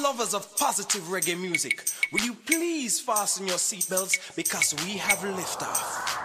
lovers of positive reggae music, will you please fasten your seatbelts because we have liftoff.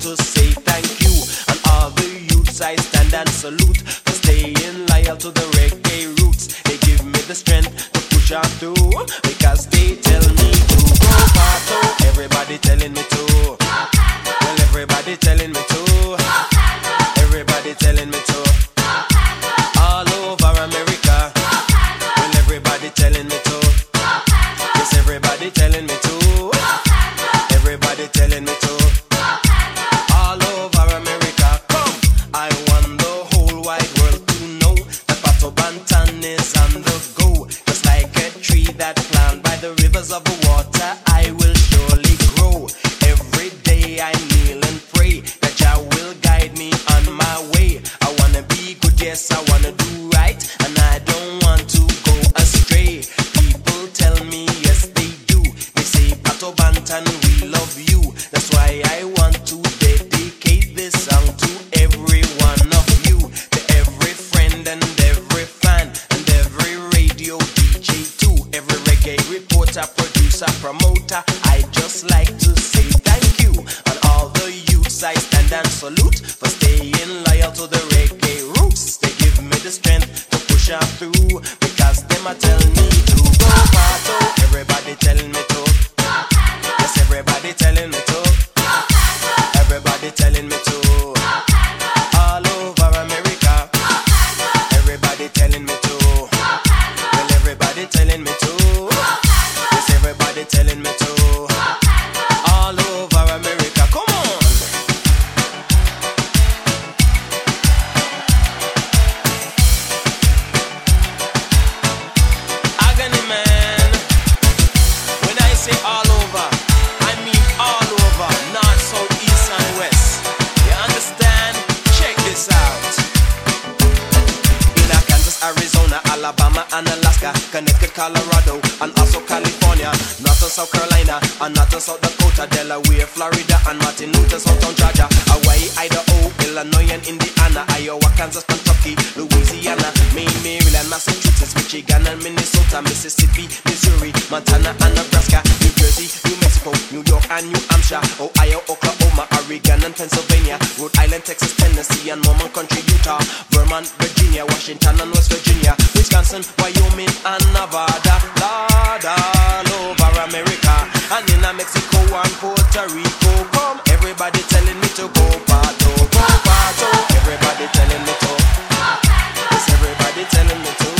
to say thank you. And all the youths I stand and salute for staying loyal to the reggae roots. They give me the strength to push on through because they tell me. hand and salute for staying loyal to the reggae roots. They give me the strength to push on through because them a tell me to go. far. So everybody tell me. Connecticut, Colorado, and also California. North and South Carolina, and northern South Dakota, Delaware, Florida, and Martin Luther, Southern Georgia, Hawaii, Idaho, Illinois, and Indiana, Iowa, Kansas, Kentucky, Louisiana, Maine, Maryland, Massachusetts, Michigan, and Minnesota, Mississippi, Missouri, Montana, and Nebraska, New Jersey, New Mexico. Mexico, New York and New Hampshire, Ohio, Oklahoma, Oregon and Pennsylvania, Rhode Island, Texas, Tennessee and Mormon Country, Utah, Vermont, Virginia, Washington and West Virginia, Wisconsin, Wyoming and Nevada, Lord, all over America, and in Mexico and Puerto Rico, come everybody telling me to go pato, go pato, everybody telling me to, is everybody telling me to.